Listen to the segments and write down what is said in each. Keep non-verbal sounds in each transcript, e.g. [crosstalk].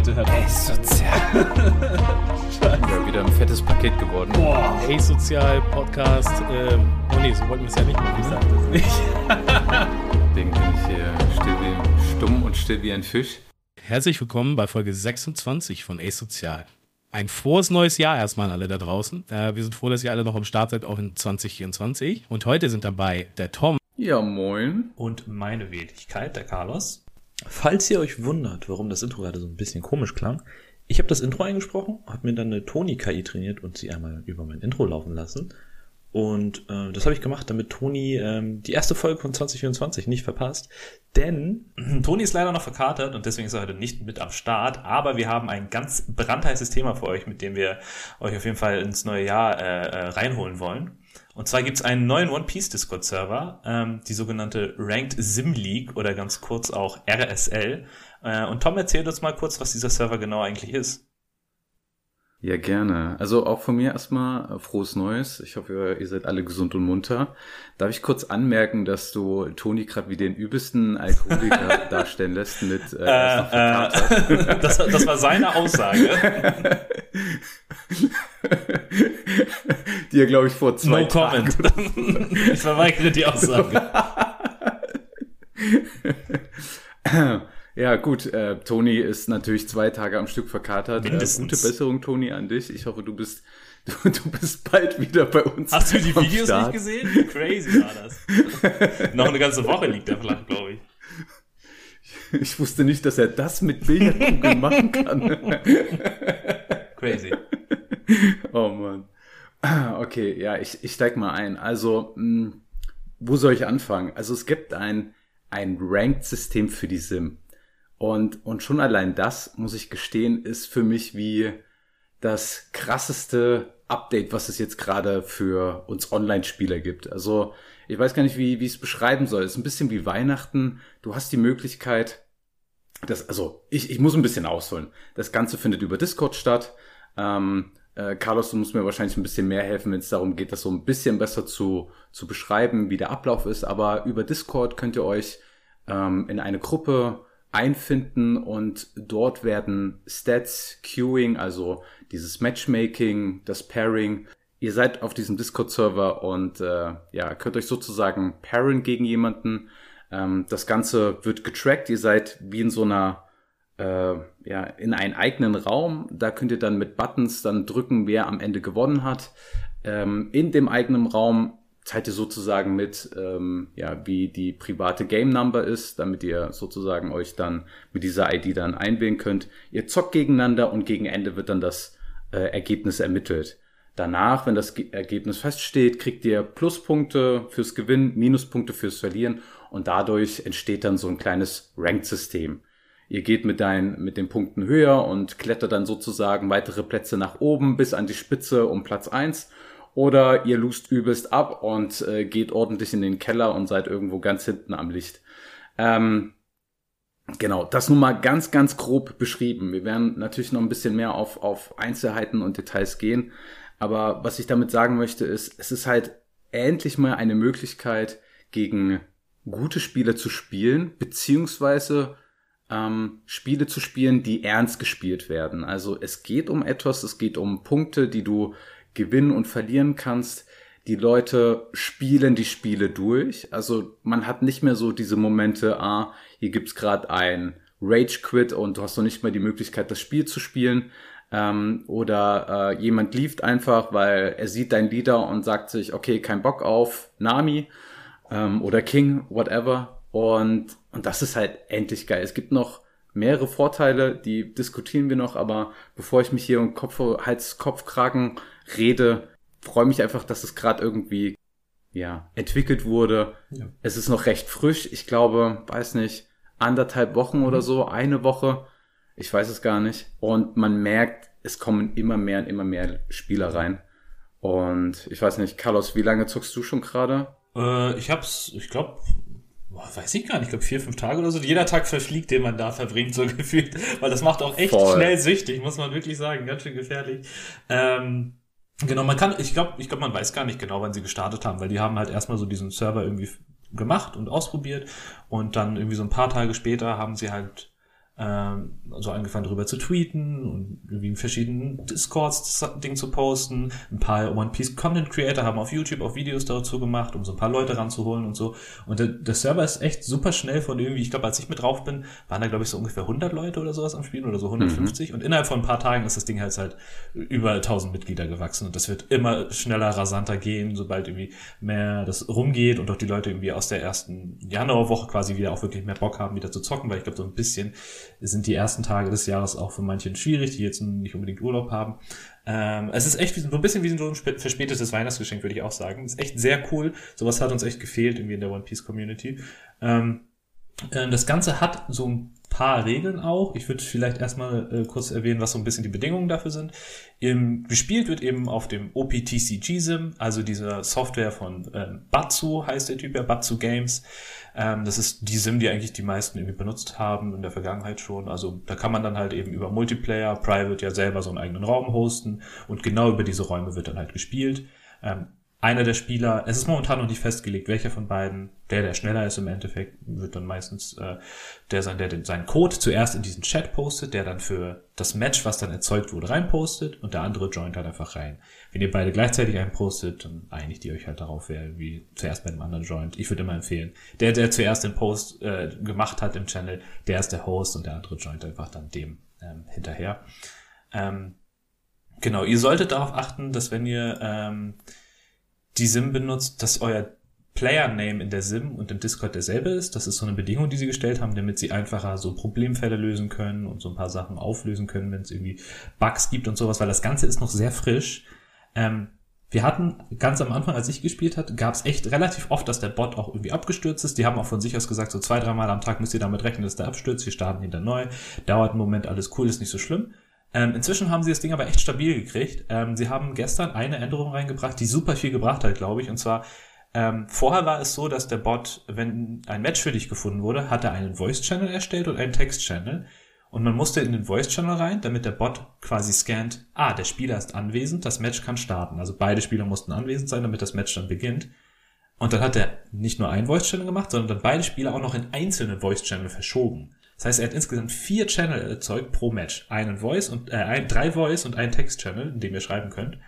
bitte hört auf. Sozial. [laughs] ja, wieder ein fettes Paket geworden. Boah, hey Sozial Podcast. Ähm, oh nee, so wollten wir es ja nicht machen. Ich sag das nicht. [laughs] Deswegen bin ich hier still wie, stumm und still wie ein Fisch. Herzlich willkommen bei Folge 26 von Ace Sozial. Ein frohes neues Jahr erstmal an alle da draußen. Äh, wir sind froh, dass ihr alle noch am Start seid, auch in 2024. Und heute sind dabei der Tom. Ja, moin. Und meine Wenigkeit, der Carlos. Falls ihr euch wundert, warum das Intro gerade so ein bisschen komisch klang, ich habe das Intro eingesprochen, habe mir dann eine Toni-KI trainiert und sie einmal über mein Intro laufen lassen. Und äh, das habe ich gemacht, damit Toni ähm, die erste Folge von 2024 nicht verpasst. Denn [clears throat] Toni ist leider noch verkatert und deswegen ist er heute nicht mit am Start. Aber wir haben ein ganz brandheißes Thema für euch, mit dem wir euch auf jeden Fall ins neue Jahr äh, äh, reinholen wollen. Und zwar gibt's einen neuen One Piece Discord Server, ähm, die sogenannte Ranked Sim League oder ganz kurz auch RSL. Äh, und Tom erzählt uns mal kurz, was dieser Server genau eigentlich ist. Ja, gerne. Also auch von mir erstmal frohes Neues. Ich hoffe, ihr seid alle gesund und munter. Darf ich kurz anmerken, dass du Toni gerade wie den übelsten Alkoholiker [laughs] darstellen lässt mit äh, äh, äh das, das war seine Aussage. [laughs] Die er, glaube ich, vor zwei no Tagen comment. [laughs] ich verweigere die Aussage. Ja, gut, äh, Toni ist natürlich zwei Tage am Stück verkatert. Äh, gute Besserung, Toni, an dich. Ich hoffe, du bist, [laughs] du, du bist bald wieder bei uns. Hast du die Videos Start. nicht gesehen? Crazy war das. [laughs] Noch eine ganze Woche liegt er flach, glaube ich. Ich wusste nicht, dass er das mit Billardkugeln machen kann. Crazy. Oh man. [clears throat] Okay, ja, ich, ich steig mal ein. Also, mh, hm, wo soll ich anfangen? Also es gibt ein, ein Ranked-System für die Sim. Und, und schon allein das, muss ich gestehen, ist für mich wie das krasseste Update, was es jetzt gerade für uns Online-Spieler gibt. Also ich weiß gar nicht, wie, wie ich es beschreiben soll. Es ist ein bisschen wie Weihnachten. Du hast die Möglichkeit, das, also ich, ich muss ein bisschen ausholen. Das Ganze findet über Discord statt. Ähm, äh, Carlos, du musst mir wahrscheinlich ein bisschen mehr helfen, wenn es darum geht, das so ein bisschen besser zu, zu beschreiben, wie der Ablauf ist. Aber über Discord könnt ihr euch ähm, in eine Gruppe einfinden und dort werden Stats, Queuing, also dieses Matchmaking, das Pairing. Ihr seid auf diesem Discord-Server und äh, ja, könnt euch sozusagen pairen gegen jemanden. Ähm, das Ganze wird getrackt. Ihr seid wie in so einer äh, ja, in einen eigenen Raum. Da könnt ihr dann mit Buttons dann drücken, wer am Ende gewonnen hat. Ähm, in dem eigenen Raum teilt ihr sozusagen mit, ähm, ja, wie die private Game Number ist, damit ihr sozusagen euch dann mit dieser ID dann einwählen könnt. Ihr zockt gegeneinander und gegen Ende wird dann das äh, Ergebnis ermittelt. Danach, wenn das Ge Ergebnis feststeht, kriegt ihr Pluspunkte fürs Gewinnen, Minuspunkte fürs Verlieren und dadurch entsteht dann so ein kleines Ranked-System. Ihr geht mit, dein, mit den Punkten höher und klettert dann sozusagen weitere Plätze nach oben bis an die Spitze um Platz eins oder ihr lust übelst ab und äh, geht ordentlich in den Keller und seid irgendwo ganz hinten am Licht. Ähm, genau, das nun mal ganz, ganz grob beschrieben. Wir werden natürlich noch ein bisschen mehr auf, auf Einzelheiten und Details gehen. Aber was ich damit sagen möchte, ist, es ist halt endlich mal eine Möglichkeit, gegen gute Spieler zu spielen, beziehungsweise ähm, Spiele zu spielen, die ernst gespielt werden. Also es geht um etwas, es geht um Punkte, die du gewinnen und verlieren kannst. Die Leute spielen die Spiele durch. Also man hat nicht mehr so diese Momente, ah, hier gibt's gerade ein Rage Quit und du hast noch nicht mal die Möglichkeit, das Spiel zu spielen. Ähm, oder äh, jemand lieft einfach, weil er sieht dein Leader und sagt sich, okay, kein Bock auf Nami ähm, oder King, whatever. Und, und das ist halt endlich geil. Es gibt noch mehrere Vorteile, die diskutieren wir noch, aber bevor ich mich hier um Kopf, Hals, Kopf, Kragen rede, freue mich einfach, dass es gerade irgendwie ja entwickelt wurde. Ja. Es ist noch recht frisch. Ich glaube, weiß nicht, anderthalb Wochen oder mhm. so, eine Woche. Ich weiß es gar nicht. Und man merkt, es kommen immer mehr und immer mehr Spieler rein. Und ich weiß nicht, Carlos, wie lange zockst du schon gerade? Äh, ich hab's, ich glaube, weiß ich gar nicht, ich glaube vier, fünf Tage oder so. Jeder Tag verfliegt, den man da verbringt, so [laughs] gefühlt. Weil das macht auch echt Voll. schnell süchtig, muss man wirklich sagen. Ganz schön gefährlich. Ähm, Genau, man kann, ich glaube, ich glaube, man weiß gar nicht genau, wann sie gestartet haben, weil die haben halt erstmal so diesen Server irgendwie gemacht und ausprobiert und dann irgendwie so ein paar Tage später haben sie halt ähm, so angefangen darüber zu tweeten und irgendwie in verschiedenen Discords Ding zu posten. Ein paar One Piece Content Creator haben auf YouTube auch Videos dazu gemacht, um so ein paar Leute ranzuholen und so. Und der, der Server ist echt super schnell von irgendwie, ich glaube, als ich mit drauf bin, waren da glaube ich so ungefähr 100 Leute oder sowas am Spielen oder so 150. Mhm. Und innerhalb von ein paar Tagen ist das Ding halt halt über 1000 Mitglieder gewachsen und das wird immer schneller, rasanter gehen, sobald irgendwie mehr das rumgeht und auch die Leute irgendwie aus der ersten Januarwoche quasi wieder auch wirklich mehr Bock haben, wieder zu zocken, weil ich glaube, so ein bisschen sind die ersten Tage des Jahres auch für manchen schwierig, die jetzt nicht unbedingt Urlaub haben. Ähm, es ist echt so ein bisschen wie so ein verspätetes Weihnachtsgeschenk, würde ich auch sagen. Es ist echt sehr cool. Sowas hat uns echt gefehlt irgendwie in der One Piece Community. Ähm, äh, das Ganze hat so ein paar Regeln auch. Ich würde vielleicht erstmal äh, kurz erwähnen, was so ein bisschen die Bedingungen dafür sind. Im, gespielt wird eben auf dem OPTC GSIM, also dieser Software von ähm, Batsu heißt der Typ ja, Batsu Games. Ähm, das ist die SIM, die eigentlich die meisten irgendwie benutzt haben in der Vergangenheit schon. Also da kann man dann halt eben über Multiplayer, Private ja selber so einen eigenen Raum hosten und genau über diese Räume wird dann halt gespielt. Ähm, einer der Spieler, es ist momentan noch nicht festgelegt, welcher von beiden, der, der schneller ist im Endeffekt, wird dann meistens äh, der sein, der den, seinen Code zuerst in diesen Chat postet, der dann für das Match, was dann erzeugt wurde, reinpostet und der andere joint halt einfach rein. Wenn ihr beide gleichzeitig einen postet, dann einigt ihr euch halt darauf, wer wie zuerst bei dem anderen joint. Ich würde immer empfehlen, der, der zuerst den Post äh, gemacht hat im Channel, der ist der Host und der andere joint einfach dann dem ähm, hinterher. Ähm, genau, ihr solltet darauf achten, dass wenn ihr ähm, die SIM benutzt, dass euer Player-Name in der SIM und im Discord derselbe ist. Das ist so eine Bedingung, die sie gestellt haben, damit sie einfacher so Problemfälle lösen können und so ein paar Sachen auflösen können, wenn es irgendwie Bugs gibt und sowas, weil das Ganze ist noch sehr frisch. Ähm, wir hatten ganz am Anfang, als ich gespielt hatte, gab es echt relativ oft, dass der Bot auch irgendwie abgestürzt ist. Die haben auch von sich aus gesagt, so zwei, dreimal am Tag müsst ihr damit rechnen, dass der abstürzt. Wir starten ihn dann neu. Dauert einen Moment, alles cool, ist nicht so schlimm. Ähm, inzwischen haben sie das Ding aber echt stabil gekriegt. Ähm, sie haben gestern eine Änderung reingebracht, die super viel gebracht hat, glaube ich. Und zwar, ähm, vorher war es so, dass der Bot, wenn ein Match für dich gefunden wurde, hat er einen Voice-Channel erstellt und einen Text-Channel. Und man musste in den Voice-Channel rein, damit der Bot quasi scannt, ah, der Spieler ist anwesend, das Match kann starten. Also beide Spieler mussten anwesend sein, damit das Match dann beginnt. Und dann hat er nicht nur einen Voice-Channel gemacht, sondern dann beide Spieler auch noch in einzelne Voice-Channel verschoben. Das heißt, er hat insgesamt vier Channel erzeugt pro Match. Einen Voice und äh, ein, drei Voice und einen Text-Channel, in dem ihr schreiben könnt.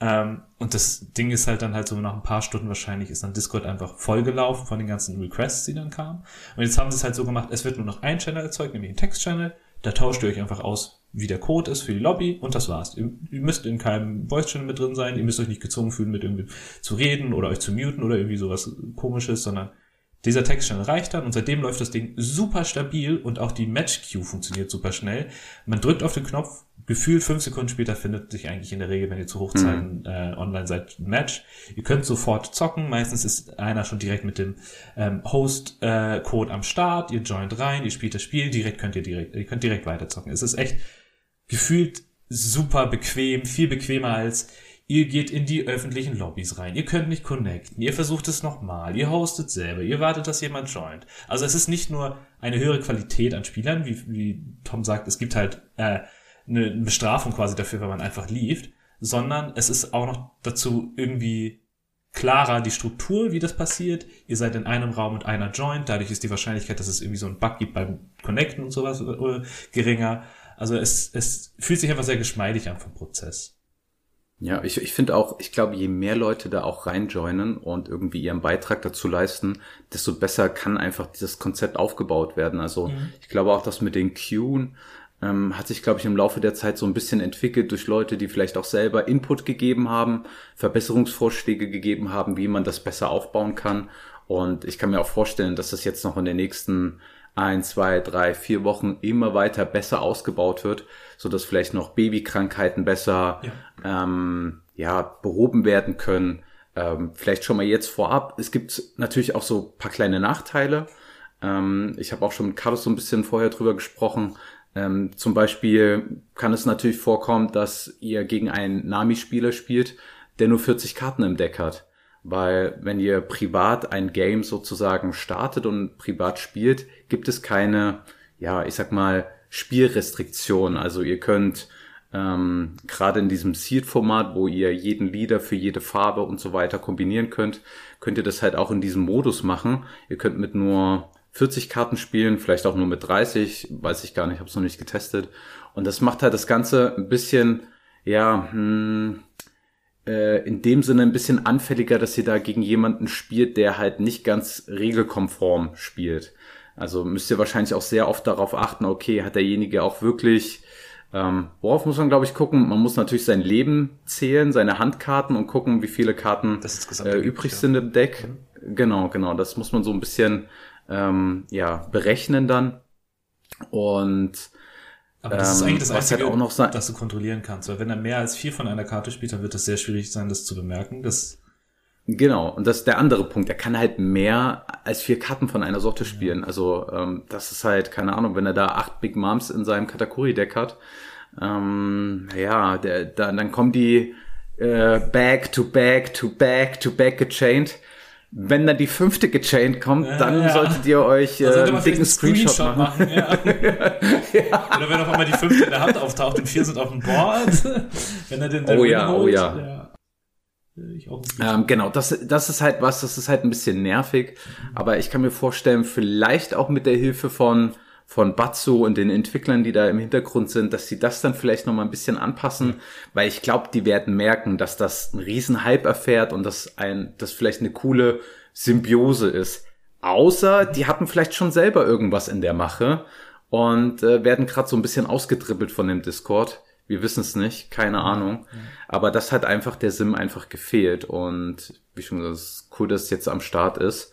Ähm, und das Ding ist halt dann halt so nach ein paar Stunden wahrscheinlich ist dann Discord einfach vollgelaufen von den ganzen Requests, die dann kamen. Und jetzt haben sie es halt so gemacht, es wird nur noch ein Channel erzeugt, nämlich ein Text-Channel. Da tauscht ihr euch einfach aus, wie der Code ist für die Lobby und das war's. Ihr, ihr müsst in keinem Voice-Channel mit drin sein, ihr müsst euch nicht gezwungen fühlen, mit irgendwie zu reden oder euch zu muten oder irgendwie sowas komisches, sondern dieser Textchannel reicht dann und seitdem läuft das Ding super stabil und auch die Match-Queue funktioniert super schnell. Man drückt auf den Knopf, gefühlt fünf Sekunden später findet sich eigentlich in der Regel, wenn ihr zu Hochzeiten mhm. äh, online seid, ein Match. Ihr könnt sofort zocken. Meistens ist einer schon direkt mit dem ähm, Host-Code äh, am Start. Ihr joint rein, ihr spielt das Spiel, direkt könnt ihr direkt, ihr könnt direkt weiter zocken. Es ist echt gefühlt super bequem, viel bequemer als Ihr geht in die öffentlichen Lobbys rein. Ihr könnt nicht connecten. Ihr versucht es nochmal. Ihr hostet selber. Ihr wartet, dass jemand joint. Also es ist nicht nur eine höhere Qualität an Spielern, wie, wie Tom sagt, es gibt halt äh, eine Bestrafung quasi dafür, wenn man einfach lieft, sondern es ist auch noch dazu irgendwie klarer die Struktur, wie das passiert. Ihr seid in einem Raum mit einer Joint. Dadurch ist die Wahrscheinlichkeit, dass es irgendwie so einen Bug gibt beim Connecten und sowas äh, geringer. Also es, es fühlt sich einfach sehr geschmeidig an vom Prozess. Ja, ich, ich finde auch, ich glaube, je mehr Leute da auch reinjoinen und irgendwie ihren Beitrag dazu leisten, desto besser kann einfach dieses Konzept aufgebaut werden. Also mhm. ich glaube auch, dass mit den Queuen ähm, hat sich, glaube ich, im Laufe der Zeit so ein bisschen entwickelt durch Leute, die vielleicht auch selber Input gegeben haben, Verbesserungsvorschläge gegeben haben, wie man das besser aufbauen kann. Und ich kann mir auch vorstellen, dass das jetzt noch in den nächsten ein, zwei, drei, vier Wochen immer weiter besser ausgebaut wird, so dass vielleicht noch Babykrankheiten besser ja. Ähm, ja behoben werden können. Ähm, vielleicht schon mal jetzt vorab. Es gibt natürlich auch so paar kleine Nachteile. Ähm, ich habe auch schon mit Carlos so ein bisschen vorher drüber gesprochen. Ähm, zum Beispiel kann es natürlich vorkommen, dass ihr gegen einen Nami-Spieler spielt, der nur 40 Karten im Deck hat. Weil wenn ihr privat ein Game sozusagen startet und privat spielt, gibt es keine, ja, ich sag mal, Spielrestriktion. Also ihr könnt ähm, gerade in diesem Seed-Format, wo ihr jeden Leader für jede Farbe und so weiter kombinieren könnt, könnt ihr das halt auch in diesem Modus machen. Ihr könnt mit nur 40 Karten spielen, vielleicht auch nur mit 30, weiß ich gar nicht, habe es noch nicht getestet. Und das macht halt das Ganze ein bisschen, ja, hm, äh, in dem Sinne ein bisschen anfälliger, dass ihr da gegen jemanden spielt, der halt nicht ganz regelkonform spielt. Also müsst ihr wahrscheinlich auch sehr oft darauf achten, okay, hat derjenige auch wirklich, ähm, worauf muss man, glaube ich, gucken? Man muss natürlich sein Leben zählen, seine Handkarten und gucken, wie viele Karten äh, übrig ja. sind im Deck. Mhm. Genau, genau. Das muss man so ein bisschen ähm, ja, berechnen dann. Und aber das ist eigentlich das halt Einzige, halt sein, das du kontrollieren kannst. Weil wenn er mehr als vier von einer Karte spielt, dann wird es sehr schwierig sein, das zu bemerken. Das genau, und das ist der andere Punkt. Er kann halt mehr als vier Karten von einer Sorte spielen. Ja. Also ähm, das ist halt, keine Ahnung, wenn er da acht Big Moms in seinem Katakuri-Deck hat, ähm, ja, der, da, dann kommen die äh, back to back to back to back gechained wenn dann die fünfte gechained kommt, ja, dann ja. solltet ihr euch äh, einen dicken Screenshot, Screenshot machen. machen ja. ja. [laughs] Oder wenn auf einmal die fünfte in der Hand auftaucht und vier sind auf dem Board, [laughs] wenn er den dann Oh ja, holt, oh ja. Ähm, genau, das, das ist halt was, das ist halt ein bisschen nervig, aber ich kann mir vorstellen, vielleicht auch mit der Hilfe von von Batsu und den Entwicklern, die da im Hintergrund sind, dass sie das dann vielleicht noch mal ein bisschen anpassen, weil ich glaube, die werden merken, dass das ein riesen Hype erfährt und dass ein, das vielleicht eine coole Symbiose ist. Außer die hatten vielleicht schon selber irgendwas in der Mache und äh, werden gerade so ein bisschen ausgedribbelt von dem Discord. Wir wissen es nicht, keine Ahnung. Aber das hat einfach der Sim einfach gefehlt und wie schon gesagt, es ist cool, dass es jetzt am Start ist.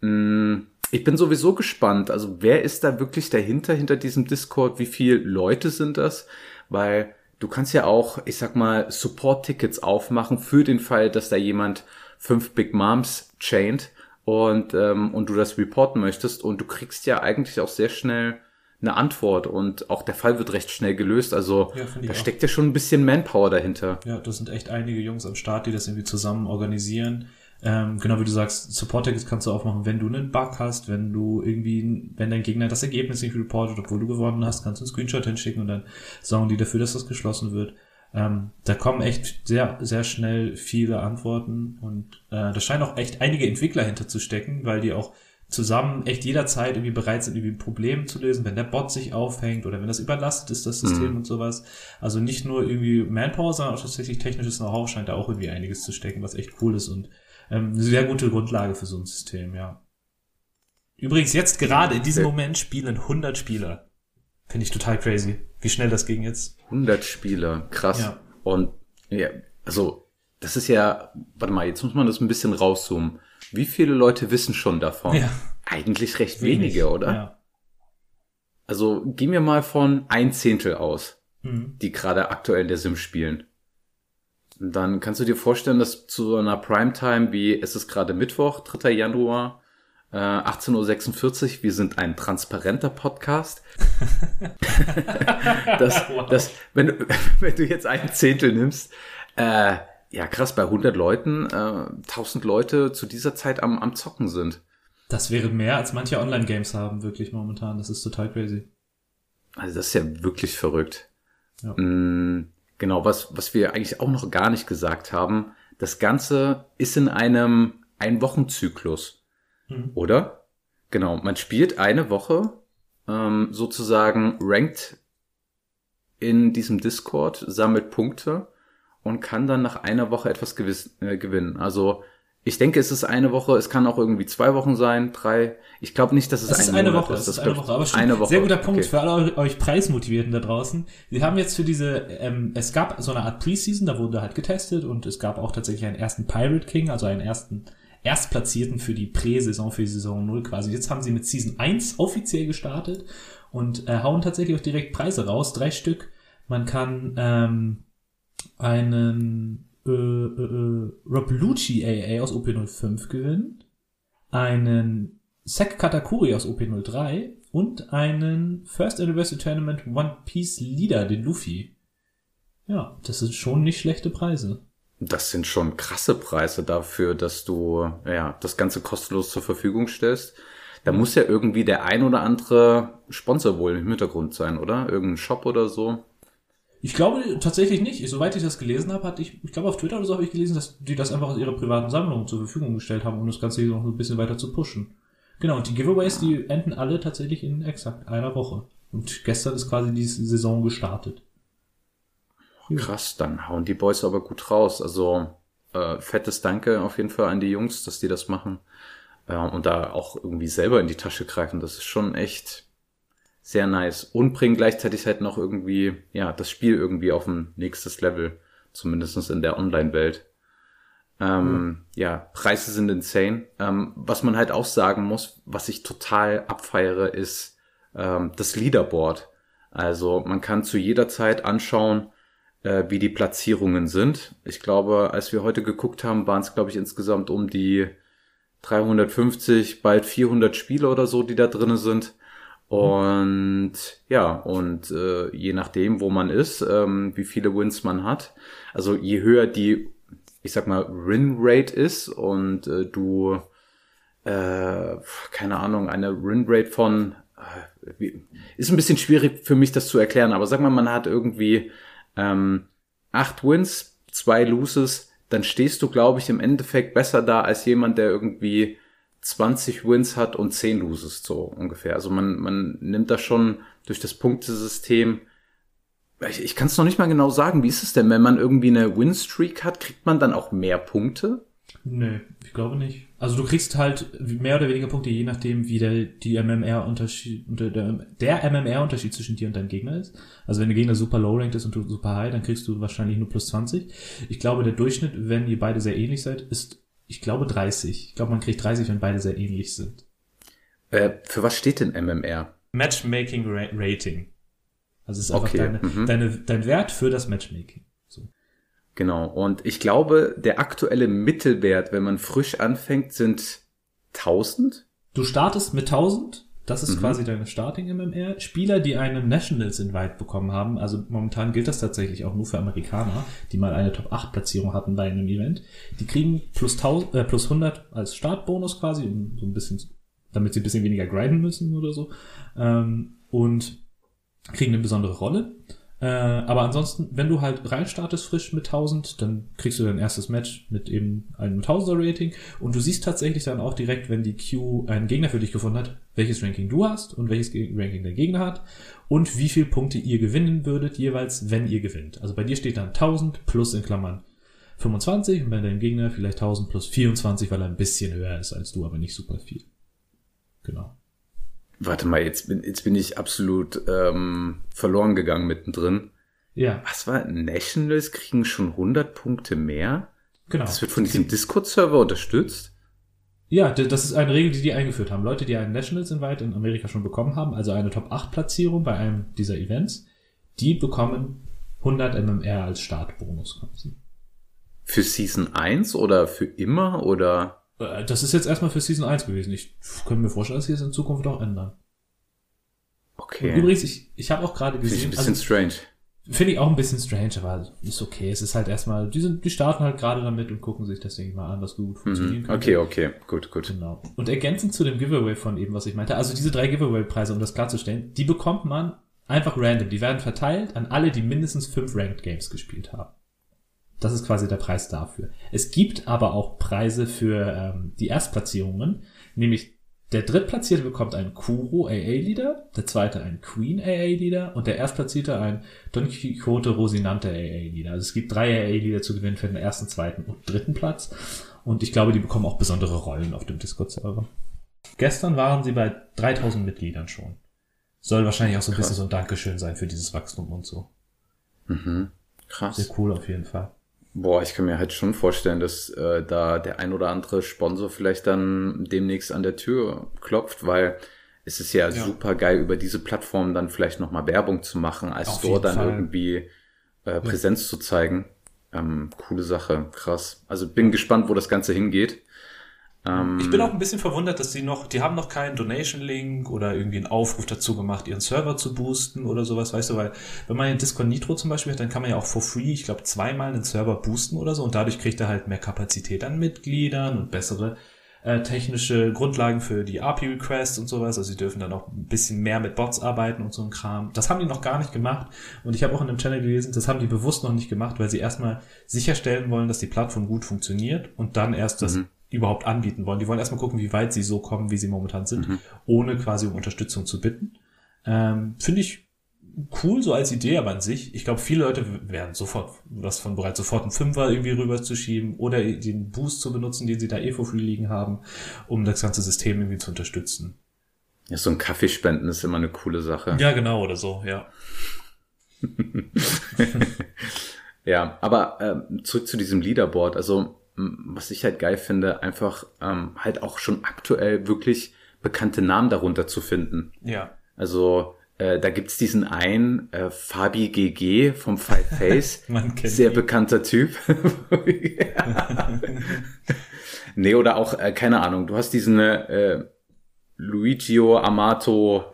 Mm ich bin sowieso gespannt. Also wer ist da wirklich dahinter, hinter diesem Discord? Wie viele Leute sind das? Weil du kannst ja auch, ich sag mal, Support-Tickets aufmachen für den Fall, dass da jemand fünf Big Moms chaint und, ähm, und du das reporten möchtest. Und du kriegst ja eigentlich auch sehr schnell eine Antwort und auch der Fall wird recht schnell gelöst. Also ja, da steckt ja schon ein bisschen Manpower dahinter. Ja, das sind echt einige Jungs am Start, die das irgendwie zusammen organisieren. Ähm, genau wie du sagst, Support-Tickets kannst du aufmachen, wenn du einen Bug hast, wenn du irgendwie, wenn dein Gegner das Ergebnis nicht reportet, obwohl du gewonnen hast, kannst du einen Screenshot hinschicken und dann sorgen die dafür, dass das geschlossen wird. Ähm, da kommen echt sehr, sehr schnell viele Antworten und äh, da scheinen auch echt einige Entwickler hinterzustecken, weil die auch zusammen echt jederzeit irgendwie bereit sind, irgendwie ein Problem zu lösen, wenn der Bot sich aufhängt oder wenn das überlastet ist, das System mhm. und sowas. Also nicht nur irgendwie Manpower, sondern auch tatsächlich technisches Know-how scheint da auch irgendwie einiges zu stecken, was echt cool ist und ähm, eine sehr gute Grundlage für so ein System, ja. Übrigens, jetzt gerade in diesem Moment spielen 100 Spieler. Finde ich total crazy, wie schnell das ging jetzt. 100 Spieler, krass. Ja. Und ja, also das ist ja, warte mal, jetzt muss man das ein bisschen rauszoomen. Wie viele Leute wissen schon davon? Ja. Eigentlich recht Wenig. wenige, oder? Ja. Also gehen wir mal von ein Zehntel aus, mhm. die gerade aktuell in der Sim spielen. Dann kannst du dir vorstellen, dass zu so einer Primetime wie es ist gerade Mittwoch, 3. Januar, äh, 18.46 Uhr, wir sind ein transparenter Podcast. [laughs] das, wow. das, wenn, [laughs] wenn du jetzt ein Zehntel nimmst, äh, ja krass, bei 100 Leuten, äh, 1000 Leute zu dieser Zeit am, am Zocken sind. Das wäre mehr, als manche Online-Games haben, wirklich momentan. Das ist total crazy. Also das ist ja wirklich verrückt. Ja. Mm, Genau, was, was wir eigentlich auch noch gar nicht gesagt haben, das Ganze ist in einem Ein-Wochen-Zyklus, mhm. oder? Genau, man spielt eine Woche ähm, sozusagen ranked in diesem Discord, sammelt Punkte und kann dann nach einer Woche etwas gewiss, äh, gewinnen. Also ich denke, es ist eine Woche, es kann auch irgendwie zwei Wochen sein, drei. Ich glaube nicht, dass es, es ist eine, Woche ist. Das ist eine Woche, aber schon eine Woche. Sehr guter Punkt okay. für alle euch Preismotivierten da draußen. Wir haben jetzt für diese, ähm, es gab so eine Art Preseason, da wurde halt getestet und es gab auch tatsächlich einen ersten Pirate King, also einen ersten Erstplatzierten für die Prä-Saison, für die Saison 0 quasi. Jetzt haben sie mit Season 1 offiziell gestartet und äh, hauen tatsächlich auch direkt Preise raus, drei Stück. Man kann ähm, einen äh, äh, äh, Rob Lucci AA aus OP05 gewinnen, einen Sek Katakuri aus OP03 und einen First Anniversary Tournament One Piece Leader, den Luffy. Ja, das sind schon nicht schlechte Preise. Das sind schon krasse Preise dafür, dass du ja das Ganze kostenlos zur Verfügung stellst. Da muss ja irgendwie der ein oder andere Sponsor wohl im Hintergrund sein, oder? Irgendein Shop oder so. Ich glaube tatsächlich nicht. Soweit ich das gelesen habe, hatte ich, ich glaube auf Twitter oder so habe ich gelesen, dass die das einfach aus ihrer privaten Sammlung zur Verfügung gestellt haben, um das Ganze hier noch ein bisschen weiter zu pushen. Genau, und die Giveaways, die enden alle tatsächlich in exakt einer Woche. Und gestern ist quasi die Saison gestartet. Krass, dann hauen die Boys aber gut raus. Also äh, fettes Danke auf jeden Fall an die Jungs, dass die das machen. Äh, und da auch irgendwie selber in die Tasche greifen. Das ist schon echt sehr nice. Und bringen gleichzeitig halt noch irgendwie, ja, das Spiel irgendwie auf ein nächstes Level. Zumindestens in der Online-Welt. Ähm, mhm. Ja, Preise sind insane. Ähm, was man halt auch sagen muss, was ich total abfeiere, ist ähm, das Leaderboard. Also man kann zu jeder Zeit anschauen, äh, wie die Platzierungen sind. Ich glaube, als wir heute geguckt haben, waren es, glaube ich, insgesamt um die 350, bald 400 Spiele oder so, die da drinnen sind. Und ja, und äh, je nachdem, wo man ist, ähm, wie viele Wins man hat, also je höher die ich sag mal, Win-Rate ist und äh, du, äh, keine Ahnung, eine Win-Rate von, äh, ist ein bisschen schwierig für mich das zu erklären, aber sag mal, man hat irgendwie ähm, acht Wins, zwei Loses, dann stehst du, glaube ich, im Endeffekt besser da als jemand, der irgendwie 20 Wins hat und 10 Loses, so ungefähr. Also man, man nimmt da schon durch das Punktesystem ich, ich kann es noch nicht mal genau sagen. Wie ist es denn, wenn man irgendwie eine Winstreak hat, kriegt man dann auch mehr Punkte? Nee, ich glaube nicht. Also du kriegst halt mehr oder weniger Punkte, je nachdem, wie der, die MMR-Unterschied, der, der MMR-Unterschied zwischen dir und deinem Gegner ist. Also wenn der Gegner super low-ranked ist und du super high, dann kriegst du wahrscheinlich nur plus 20. Ich glaube, der Durchschnitt, wenn ihr beide sehr ähnlich seid, ist, ich glaube, 30. Ich glaube, man kriegt 30, wenn beide sehr ähnlich sind. Äh, für was steht denn MMR? Matchmaking Rating. Also es ist okay. einfach deine, mhm. deine, dein Wert für das Matchmaking. So. Genau. Und ich glaube, der aktuelle Mittelwert, wenn man frisch anfängt, sind 1000. Du startest mit 1000. Das ist mhm. quasi deine Starting MMR. Spieler, die einen Nationals Invite bekommen haben, also momentan gilt das tatsächlich auch nur für Amerikaner, die mal eine Top 8 Platzierung hatten bei einem Event, die kriegen plus 1000, äh, plus 100 als Startbonus quasi, um so ein bisschen, damit sie ein bisschen weniger grinden müssen oder so. Ähm, und kriegen eine besondere Rolle. Äh, aber ansonsten, wenn du halt reinstartest frisch mit 1000, dann kriegst du dein erstes Match mit eben einem 1000er Rating und du siehst tatsächlich dann auch direkt, wenn die Q einen Gegner für dich gefunden hat, welches Ranking du hast und welches Ranking der Gegner hat und wie viele Punkte ihr gewinnen würdet jeweils, wenn ihr gewinnt. Also bei dir steht dann 1000 plus in Klammern 25 und bei deinem Gegner vielleicht 1000 plus 24, weil er ein bisschen höher ist als du, aber nicht super viel. Genau. Warte mal, jetzt bin, jetzt bin ich absolut ähm, verloren gegangen mittendrin. Ja. Was war? Nationals kriegen schon 100 Punkte mehr? Genau. Das wird von diesem Discord-Server unterstützt? Ja, das ist eine Regel, die die eingeführt haben. Leute, die einen Nationals Invite in Amerika schon bekommen haben, also eine Top-8-Platzierung bei einem dieser Events, die bekommen 100 MMR als Startbonus. Für Season 1 oder für immer oder? Äh, das ist jetzt erstmal für Season 1 gewesen. Ich könnte mir vorstellen, dass sie es in Zukunft auch ändern. Okay. Und übrigens, ich, ich habe auch gerade gesehen. Finde ich ein bisschen also, strange. Finde ich auch ein bisschen strange, aber ist okay. Es ist halt erstmal, die sind, die starten halt gerade damit und gucken sich das, ich mal, an, was gut funktionieren mhm. kann. Okay, okay, gut, gut. Genau. Und ergänzend zu dem Giveaway von eben, was ich meinte, also diese drei Giveaway-Preise, um das klarzustellen, die bekommt man einfach random. Die werden verteilt an alle, die mindestens fünf Ranked Games gespielt haben. Das ist quasi der Preis dafür. Es gibt aber auch Preise für ähm, die Erstplatzierungen, nämlich der Drittplatzierte bekommt einen Kuro AA-Leader, der zweite einen Queen AA-Leader und der Erstplatzierte ein Don Quixote Rosinante AA-Leader. Also es gibt drei AA-Leader zu gewinnen für den ersten, zweiten und dritten Platz. Und ich glaube, die bekommen auch besondere Rollen auf dem Discord-Server. Gestern waren sie bei 3000 Mitgliedern schon. Soll wahrscheinlich auch so ein Krass. bisschen so ein Dankeschön sein für dieses Wachstum und so. Mhm. Krass. Sehr cool auf jeden Fall. Boah, ich kann mir halt schon vorstellen, dass äh, da der ein oder andere Sponsor vielleicht dann demnächst an der Tür klopft, weil es ist ja, ja. super geil, über diese Plattform dann vielleicht nochmal Werbung zu machen, als Auf Store dann Fall. irgendwie äh, Präsenz ja. zu zeigen. Ähm, coole Sache, krass. Also bin gespannt, wo das Ganze hingeht. Ähm, ich bin auch ein bisschen verwundert, dass sie noch, die haben noch keinen Donation-Link oder irgendwie einen Aufruf dazu gemacht, ihren Server zu boosten oder sowas, weißt du, weil wenn man in Discord Nitro zum Beispiel hat, dann kann man ja auch for free, ich glaube, zweimal einen Server boosten oder so und dadurch kriegt er halt mehr Kapazität an Mitgliedern und bessere äh, technische Grundlagen für die API-Requests und sowas. Also sie dürfen dann auch ein bisschen mehr mit Bots arbeiten und so ein Kram. Das haben die noch gar nicht gemacht. Und ich habe auch in dem Channel gelesen, das haben die bewusst noch nicht gemacht, weil sie erstmal sicherstellen wollen, dass die Plattform gut funktioniert und dann erst das mhm überhaupt anbieten wollen. Die wollen erstmal gucken, wie weit sie so kommen, wie sie momentan sind, mhm. ohne quasi um Unterstützung zu bitten. Ähm, Finde ich cool so als Idee, aber an sich, ich glaube, viele Leute werden sofort was von bereit, sofort einen Fünfer irgendwie rüberzuschieben oder den Boost zu benutzen, den sie da eh for free liegen haben, um das ganze System irgendwie zu unterstützen. Ja, so ein Kaffeespenden ist immer eine coole Sache. Ja, genau, oder so, ja. [laughs] ja, aber äh, zurück zu diesem Leaderboard. Also, was ich halt geil finde, einfach ähm, halt auch schon aktuell wirklich bekannte Namen darunter zu finden. Ja. Also, äh, da gibt's diesen einen, äh, Fabi GG vom Five Face. [laughs] Man kennt Sehr ihn. bekannter Typ. [laughs] nee, oder auch, äh, keine Ahnung, du hast diesen äh, Luigio Amato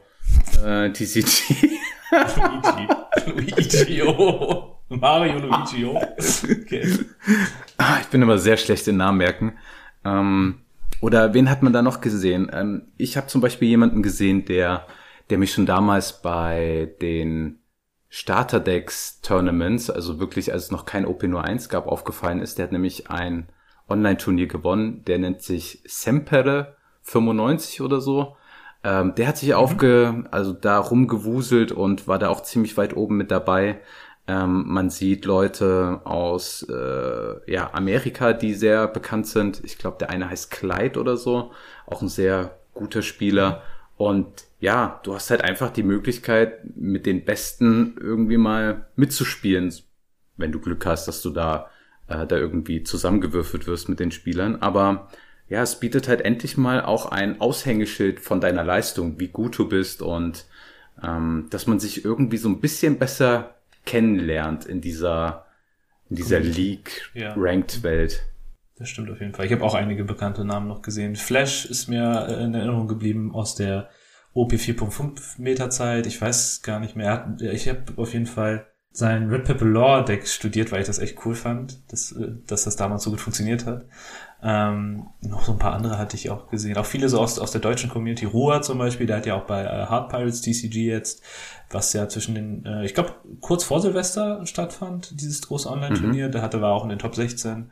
äh, TCG. Luigi. [laughs] Luigio. Mario Luigio. Okay. Ah, ich bin immer sehr schlecht in Namen merken. Ähm, oder wen hat man da noch gesehen? Ähm, ich habe zum Beispiel jemanden gesehen, der der mich schon damals bei den Starterdecks-Tournaments, also wirklich als es noch kein OP01 gab, aufgefallen ist. Der hat nämlich ein Online-Turnier gewonnen, der nennt sich Sempere 95 oder so. Ähm, der hat sich mhm. aufge, also da rumgewuselt und war da auch ziemlich weit oben mit dabei. Ähm, man sieht Leute aus äh, ja, Amerika, die sehr bekannt sind. Ich glaube, der eine heißt Clyde oder so, auch ein sehr guter Spieler. Und ja, du hast halt einfach die Möglichkeit, mit den Besten irgendwie mal mitzuspielen, wenn du Glück hast, dass du da, äh, da irgendwie zusammengewürfelt wirst mit den Spielern. Aber ja, es bietet halt endlich mal auch ein Aushängeschild von deiner Leistung, wie gut du bist und ähm, dass man sich irgendwie so ein bisschen besser kennenlernt in dieser, in dieser League-Ranked-Welt. Ja. Das stimmt auf jeden Fall. Ich habe auch einige bekannte Namen noch gesehen. Flash ist mir in Erinnerung geblieben aus der OP 4.5 Meter Zeit. Ich weiß gar nicht mehr. Ich habe auf jeden Fall sein Red Pepper Lore Deck studiert, weil ich das echt cool fand, dass, äh, dass das damals so gut funktioniert hat. Ähm, noch so ein paar andere hatte ich auch gesehen. Auch viele so aus, aus der deutschen Community. Ruhr zum Beispiel, der hat ja auch bei äh, Hard Pirates TCG jetzt, was ja zwischen den, äh, ich glaube, kurz vor Silvester stattfand, dieses große Online-Turnier. Mhm. Der hatte war auch in den Top 16.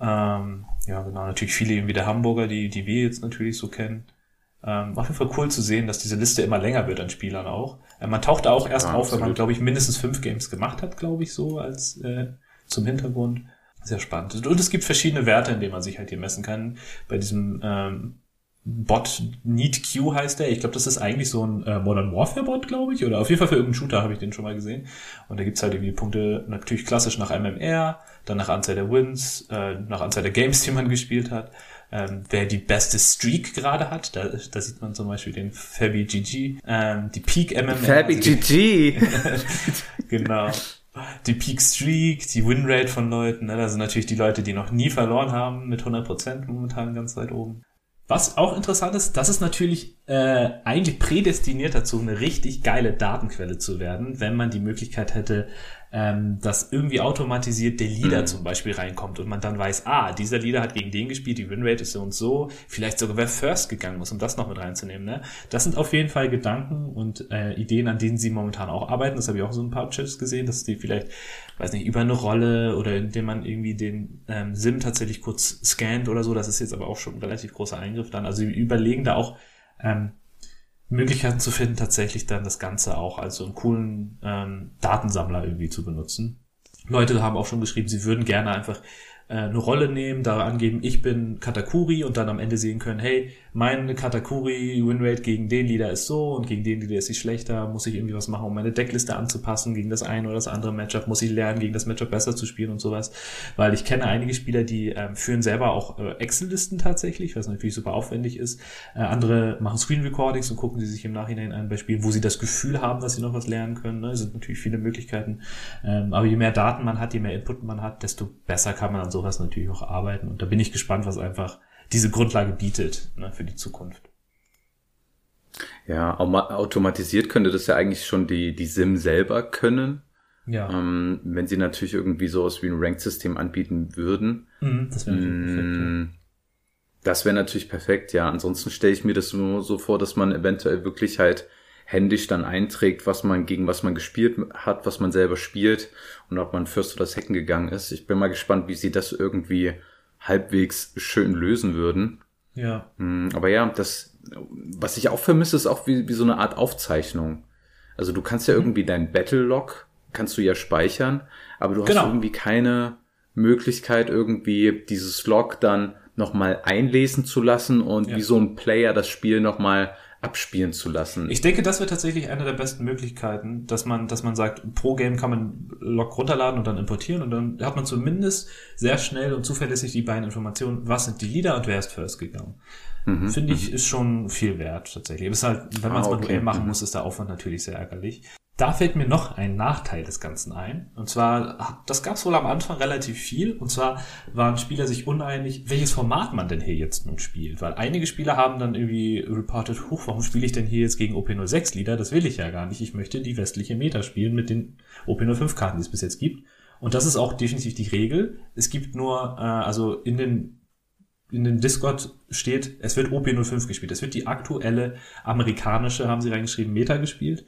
Ähm, ja, genau, natürlich viele eben wie der Hamburger, die, die wir jetzt natürlich so kennen. Ähm, auf jeden Fall cool zu sehen, dass diese Liste immer länger wird an Spielern auch. Äh, man taucht da auch erst ja, auf, absolut. wenn man, glaube ich, mindestens fünf Games gemacht hat, glaube ich, so als äh, zum Hintergrund. Sehr spannend. Und es gibt verschiedene Werte, in denen man sich halt hier messen kann. Bei diesem ähm, Bot Need Q heißt der. Ich glaube, das ist eigentlich so ein äh, Modern Warfare Bot, glaube ich. Oder auf jeden Fall für irgendeinen Shooter habe ich den schon mal gesehen. Und da gibt's halt irgendwie Punkte natürlich klassisch nach MMR, dann nach Anzahl der Wins, äh, nach Anzahl der Games, die man [laughs] gespielt hat ähm, wer die beste Streak gerade hat. Da, da sieht man zum Beispiel den Fabi GG, ähm, die Peak MMR. Fabi also GG! [laughs] genau. Die Peak Streak, die Winrate von Leuten, ne? das sind natürlich die Leute, die noch nie verloren haben, mit 100% momentan ganz weit oben. Was auch interessant ist, das ist natürlich äh, eigentlich prädestiniert dazu, eine richtig geile Datenquelle zu werden, wenn man die Möglichkeit hätte, ähm, dass irgendwie automatisiert der Leader mhm. zum Beispiel reinkommt und man dann weiß, ah, dieser Leader hat gegen den gespielt, die Winrate ist so und so, vielleicht sogar wer First gegangen muss, um das noch mit reinzunehmen. Ne? Das sind auf jeden Fall Gedanken und äh, Ideen, an denen sie momentan auch arbeiten. Das habe ich auch so ein paar Chats gesehen, dass die vielleicht, weiß nicht, über eine Rolle oder indem man irgendwie den ähm, Sim tatsächlich kurz scannt oder so. Das ist jetzt aber auch schon ein relativ großer Eingriff dann. Also sie überlegen da auch ähm, Möglichkeiten zu finden, tatsächlich dann das Ganze auch als so einen coolen ähm, Datensammler irgendwie zu benutzen. Leute haben auch schon geschrieben, sie würden gerne einfach äh, eine Rolle nehmen, da angeben, ich bin Katakuri und dann am Ende sehen können, hey, mein Katakuri Winrate gegen den Leader ist so und gegen den Leader ist sie schlechter, muss ich irgendwie was machen, um meine Deckliste anzupassen gegen das eine oder das andere Matchup, muss ich lernen, gegen das Matchup besser zu spielen und sowas, weil ich kenne einige Spieler, die ähm, führen selber auch äh, Excel-Listen tatsächlich, was natürlich super aufwendig ist, äh, andere machen Screen-Recordings und gucken sie sich im Nachhinein an bei Spielen, wo sie das Gefühl haben, dass sie noch was lernen können, ne? es sind natürlich viele Möglichkeiten, ähm, aber je mehr Daten man hat, je mehr Input man hat, desto besser kann man an so sowas natürlich auch arbeiten. Und da bin ich gespannt, was einfach diese Grundlage bietet ne, für die Zukunft. Ja, automatisiert könnte das ja eigentlich schon die, die SIM selber können. Ja. Ähm, wenn sie natürlich irgendwie sowas wie ein Ranked-System anbieten würden. Mhm, das wäre natürlich mm, perfekt. Ja. Das wäre natürlich perfekt, ja. Ansonsten stelle ich mir das nur so vor, dass man eventuell wirklich halt händisch dann einträgt, was man gegen was man gespielt hat, was man selber spielt und ob man First oder Second gegangen ist. Ich bin mal gespannt, wie sie das irgendwie halbwegs schön lösen würden. Ja. Hm, Aber ja, das, was ich auch vermisse, ist auch wie, wie so eine Art Aufzeichnung. Also du kannst ja Mhm. irgendwie dein Battle-Log, kannst du ja speichern, aber du Genau. hast irgendwie keine Möglichkeit, irgendwie dieses Log dann nochmal einlesen zu lassen und Ja. wie so ein Player das Spiel nochmal abspielen zu lassen. Ich denke, das wird tatsächlich eine der besten Möglichkeiten, dass man, dass man sagt, pro Game kann man Log runterladen und dann importieren und dann hat man zumindest sehr schnell und zuverlässig die beiden Informationen, was sind die Leader und wer ist first gegangen. Finde ich, ist schon viel wert tatsächlich. Ist halt, wenn man es Mhm, Ah, okay. manuell machen Mhm. muss, ist der Aufwand natürlich sehr ärgerlich. Da fällt mir noch ein Nachteil des Ganzen ein. Und zwar, das gab es wohl am Anfang relativ viel. Und zwar waren Spieler sich uneinig, welches Format man denn hier jetzt nun spielt. Weil einige Spieler haben dann irgendwie reported, huch, warum spiele ich denn hier jetzt gegen OP06-Lieder? Das will ich ja gar nicht. Ich möchte die westliche Meta spielen mit den OP05-Karten, die es bis jetzt gibt. Und das ist auch definitiv die Regel. Es gibt nur, äh, also in den in den Discord steht, es wird OP05 gespielt. Es wird die aktuelle amerikanische, haben sie reingeschrieben, Meta gespielt.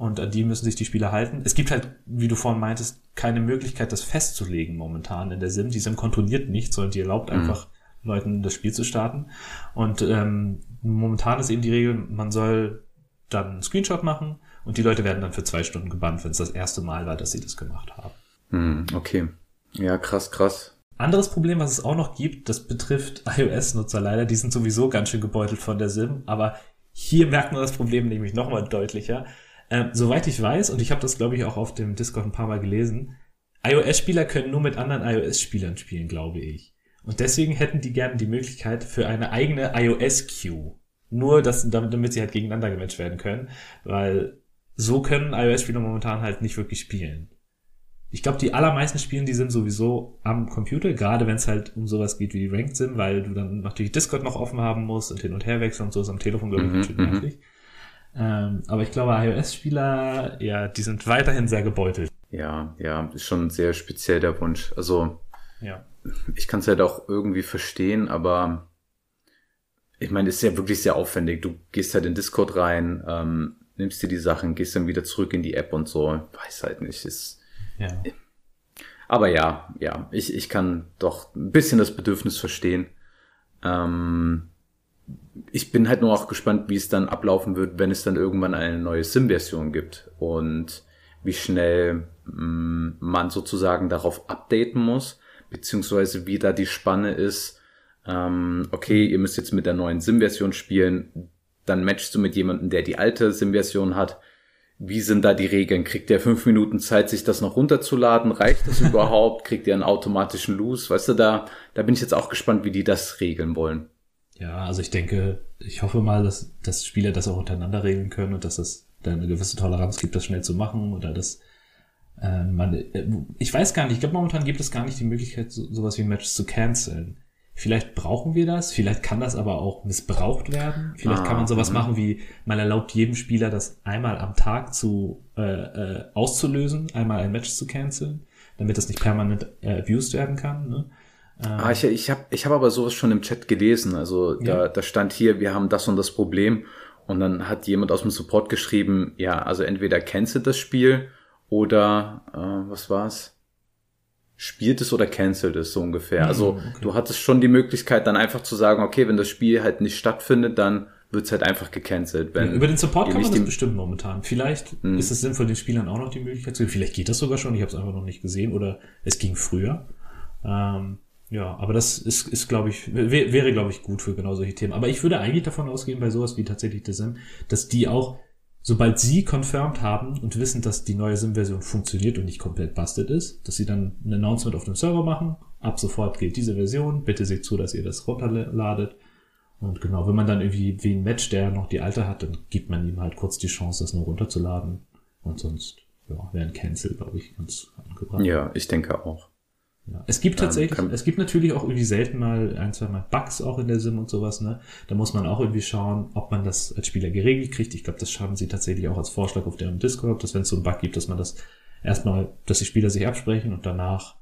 Und an die müssen sich die Spieler halten. Es gibt halt, wie du vorhin meintest, keine Möglichkeit, das festzulegen momentan in der Sim. Die Sim kontrolliert nicht, sondern die erlaubt einfach Leuten das Spiel zu starten. Und ähm, momentan ist eben die Regel, man soll dann einen Screenshot machen und die Leute werden dann für zwei Stunden gebannt, wenn es das erste Mal war, dass sie das gemacht haben. Hm, okay. Ja, krass, krass. Anderes Problem, was es auch noch gibt, das betrifft iOS-Nutzer leider. Die sind sowieso ganz schön gebeutelt von der SIM, aber hier merkt man das Problem nämlich nochmal deutlicher. Ähm, soweit ich weiß, und ich habe das, glaube ich, auch auf dem Discord ein paar Mal gelesen, iOS-Spieler können nur mit anderen iOS-Spielern spielen, glaube ich. Und deswegen hätten die gerne die Möglichkeit für eine eigene iOS-Queue. Nur, dass, damit, damit sie halt gegeneinander gematcht werden können, weil so können iOS-Spieler momentan halt nicht wirklich spielen. Ich glaube, die allermeisten spielen die Sim sowieso am Computer, gerade wenn es halt um sowas geht wie Ranked Sim, weil du dann natürlich Discord noch offen haben musst und hin und her wechseln und so ist am Telefon, glaube ich, Mhm, Ähm, aber ich glaube, iOS-Spieler, ja, die sind weiterhin sehr gebeutelt. Ja, ja, ist schon sehr speziell der Wunsch. Also Ja. ich kann es halt auch irgendwie verstehen, aber ich meine, es ist ja wirklich sehr aufwendig. Du gehst halt in Discord rein, ähm, nimmst dir die Sachen, gehst dann wieder zurück in die App und so. Weiß halt nicht. Ist, Ja. aber ja, ja, ich, ich kann doch ein bisschen das Bedürfnis verstehen. Ähm, ich bin halt nur auch gespannt, wie es dann ablaufen wird, wenn es dann irgendwann eine neue Sim-Version gibt und wie schnell mh, man sozusagen darauf updaten muss, beziehungsweise wie da die Spanne ist. Ähm, okay, ihr müsst jetzt mit der neuen Sim-Version spielen, dann matchst du mit jemandem, der die alte Sim-Version hat. Wie sind da die Regeln? Kriegt der fünf Minuten Zeit, sich das noch runterzuladen? Reicht das [laughs] überhaupt? Kriegt ihr einen automatischen Lose? Weißt du, da, da bin ich jetzt auch gespannt, wie die das regeln wollen. Ja, also ich denke, ich hoffe mal, dass, dass Spieler das auch untereinander regeln können und dass es da eine gewisse Toleranz gibt, das schnell zu machen oder dass äh, man, äh, ich weiß gar nicht, ich glaube momentan gibt es gar nicht die Möglichkeit, so, sowas wie Matches zu canceln. Vielleicht brauchen wir das, vielleicht kann das aber auch missbraucht werden. Vielleicht Ah, kann man sowas mhm. machen wie, man erlaubt jedem Spieler das einmal am Tag zu äh, äh, auszulösen, einmal ein Match zu canceln, damit das nicht permanent äh, abused werden kann. Ne? Ah, ich ich habe ich hab aber sowas schon im Chat gelesen. Also da, Ja. da stand hier, wir haben das und das Problem. Und dann hat jemand aus dem Support geschrieben, ja, also entweder cancelt das Spiel oder äh, was war's? Spielt es oder cancelt es so ungefähr. Also okay. du hattest schon die Möglichkeit, dann einfach zu sagen, okay, wenn das Spiel halt nicht stattfindet, dann wird's halt einfach gecancelt. Wenn Ja, über den Support kann man das bestimmt momentan. Vielleicht Hm. ist es sinnvoll, den Spielern auch noch die Möglichkeit zu geben. Vielleicht geht das sogar schon, ich habe es einfach noch nicht gesehen oder es ging früher. Ähm, ja, aber das ist, ist glaube ich, wär, wäre, glaube ich, gut für genau solche Themen. Aber ich würde eigentlich davon ausgehen, bei sowas wie tatsächlich der Sim, dass die auch, sobald sie confirmed haben und wissen, dass die neue Sim-Version funktioniert und nicht komplett busted ist, dass sie dann ein Announcement auf dem Server machen. Ab sofort gilt diese Version. Bitte seht zu, dass ihr das runterladet. Und genau, wenn man dann irgendwie wen matcht, der noch die alte hat, dann gibt man ihm halt kurz die Chance, das nur runterzuladen. Und sonst, ja, wäre ein Cancel, glaube ich, ganz angebracht. Ja, ich denke auch. Ja. Es gibt tatsächlich, kann- es gibt natürlich auch irgendwie selten mal ein, zwei Mal Bugs auch in der Sim und sowas, ne? Da muss man auch irgendwie schauen, ob man das als Spieler geregelt kriegt. Ich glaube, das haben sie tatsächlich auch als Vorschlag auf deren Discord, dass wenn es so einen Bug gibt, dass man das erstmal, dass die Spieler sich absprechen und danach,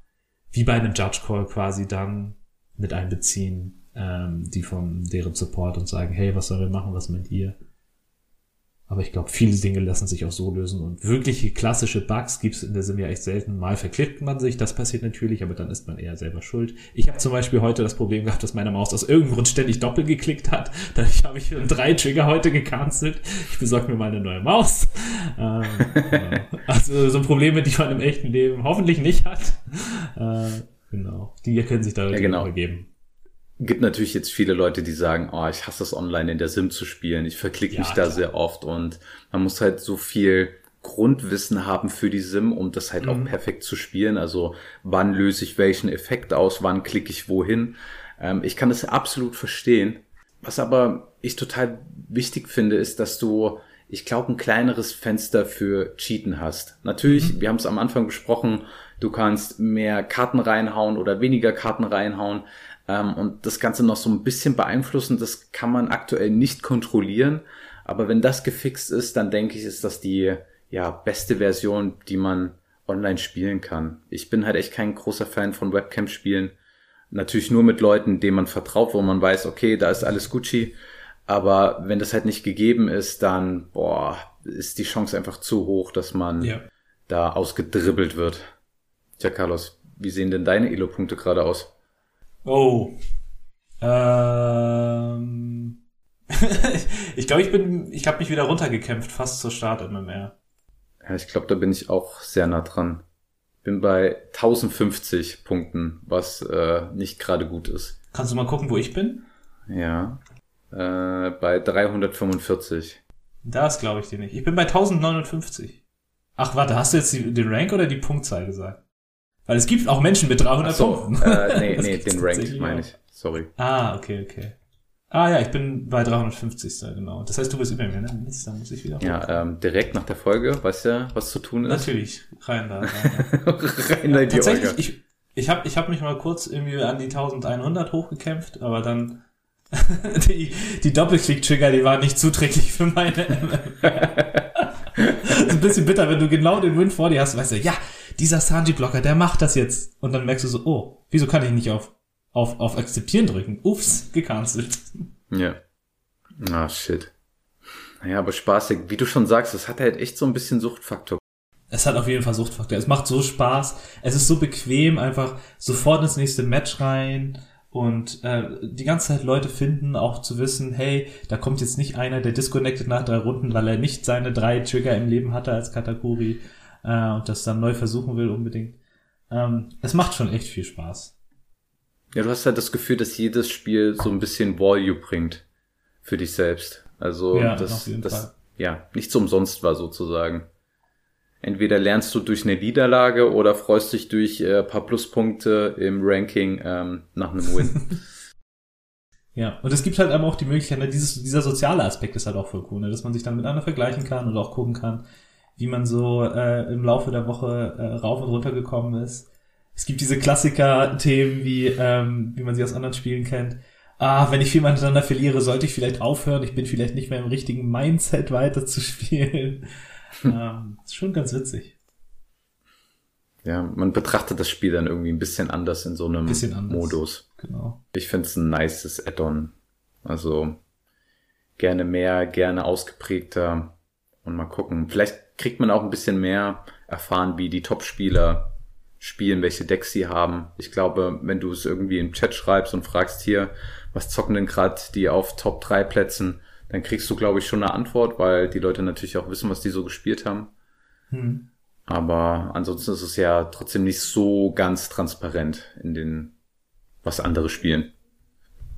wie bei einem Judge Call quasi dann mit einbeziehen, ähm, die von deren Support und sagen, hey, was sollen wir machen, was meint ihr? Aber ich glaube, viele Dinge lassen sich auch so lösen. Und wirkliche klassische Bugs gibt es in der Sim ja echt selten. Mal verklickt man sich, das passiert natürlich, aber dann ist man eher selber schuld. Ich habe zum Beispiel heute das Problem gehabt, dass meine Maus aus irgendeinem Grund ständig doppelt geklickt hat. [laughs] Dadurch habe ich drei Trigger heute gecancelt. Ich besorge mir mal eine neue Maus. Ähm, genau. Also so Probleme, die man im echten Leben hoffentlich nicht hat. Äh, genau. Die können sich da ja, genau. übergeben gibt natürlich jetzt viele Leute, die sagen, oh, ich hasse es online in der Sim zu spielen. Ich verklicke ja, mich da klar. sehr oft und man muss halt so viel Grundwissen haben für die Sim, um das halt mhm. auch perfekt zu spielen. Also wann löse ich welchen Effekt aus, wann klicke ich wohin. Ähm, ich kann das absolut verstehen. Was aber ich total wichtig finde, ist, dass du, ich glaube, ein kleineres Fenster für Cheaten hast. Natürlich, mhm. wir haben es am Anfang besprochen, du kannst mehr Karten reinhauen oder weniger Karten reinhauen ähm, und das Ganze noch so ein bisschen beeinflussen. Das kann man aktuell nicht kontrollieren. Aber wenn das gefixt ist, dann denke ich, ist das die ja, beste Version, die man online spielen kann. Ich bin halt echt kein großer Fan von Webcam-Spielen. Natürlich nur mit Leuten, denen man vertraut, wo man weiß, okay, da ist alles Gucci. Aber wenn das halt nicht gegeben ist, dann, boah, ist die Chance einfach zu hoch, dass man ja. da ausgedribbelt wird. Tja, Carlos, wie sehen denn deine Elo-Punkte gerade aus? Oh. Ähm. [laughs] ich glaube, ich bin, ich habe mich wieder runtergekämpft, fast zur Start MMR. Ja, ich glaube, da bin ich auch sehr nah dran. Bin bei 1050 Punkten, was äh, nicht gerade gut ist. Kannst du mal gucken, wo ich bin? Ja. Äh, bei 345. Das glaube ich dir nicht. Ich bin bei 1059. Ach, warte, hast du jetzt die, den Rank oder die Punktzahl gesagt? Weil es gibt auch Menschen mit 300 so, Punkten. Äh, nee, [laughs] nee, den Rank meine ich. Sorry. Ah, okay, okay. Ah ja, ich bin bei 350. genau. Das heißt, du bist über mir, ne? Mist, dann muss ich wieder. Ja, ähm, direkt nach der Folge, weißt du, was zu tun ist? Natürlich, rein da. Rein, da. [laughs] rein da in die Tatsächlich, Olga. ich, ich habe ich hab mich mal kurz irgendwie an die 1100 hochgekämpft, aber dann [laughs] die, die Doppelklick-Trigger, die waren nicht zuträglich für meine ist ein bisschen bitter, wenn du genau den Win vor dir hast, weißt du, ja, dieser Sanji-Blocker, der macht das jetzt. Und dann merkst du so, oh, wieso kann ich nicht auf, auf, auf Akzeptieren drücken? Ups, gecancelt. Ja. Ah, shit. Naja, aber spaßig. Wie du schon sagst, es hat halt echt so ein bisschen Suchtfaktor. Es hat auf jeden Fall Suchtfaktor. Es macht so Spaß. Es ist so bequem, einfach sofort ins nächste Match rein und äh, die ganze Zeit Leute finden, auch zu wissen, hey, da kommt jetzt nicht einer, der disconnected nach drei Runden, weil er nicht seine drei Trigger im Leben hatte als Katakuri äh, und das dann neu versuchen will unbedingt. Ähm, es macht schon echt viel Spaß. Ja, du hast halt das Gefühl, dass jedes Spiel so ein bisschen Value bringt für dich selbst. Also ja, das, das ja nichts umsonst war sozusagen. Entweder lernst du durch eine Niederlage oder freust dich durch äh, paar Pluspunkte im Ranking ähm, nach einem Win. [laughs] ja, und es gibt halt aber auch die Möglichkeit, ne, dieses, dieser soziale Aspekt ist halt auch voll cool, ne, dass man sich dann miteinander vergleichen kann und auch gucken kann, wie man so äh, im Laufe der Woche äh, rauf und runter gekommen ist. Es gibt diese Klassiker-Themen, wie, ähm, wie man sie aus anderen Spielen kennt. Ah, wenn ich viel miteinander verliere, sollte ich vielleicht aufhören. Ich bin vielleicht nicht mehr im richtigen Mindset [laughs] weiter zu spielen. ähm, ist schon ganz witzig. Ja, man betrachtet das Spiel dann irgendwie ein bisschen anders in so einem Modus. Genau. Ich finde es ein nices Add-on. Also gerne mehr, gerne ausgeprägter. Und mal gucken. Vielleicht kriegt man auch ein bisschen mehr erfahren, wie die Top-Spieler spielen, welche Decks sie haben. Ich glaube, wenn du es irgendwie im Chat schreibst und fragst hier, was zocken denn gerade die auf Top 3 Plätzen, dann kriegst du, glaube ich, schon eine Antwort, weil die Leute natürlich auch wissen, was die so gespielt haben. Hm. Aber ansonsten ist es ja trotzdem nicht so ganz transparent in den, was andere spielen.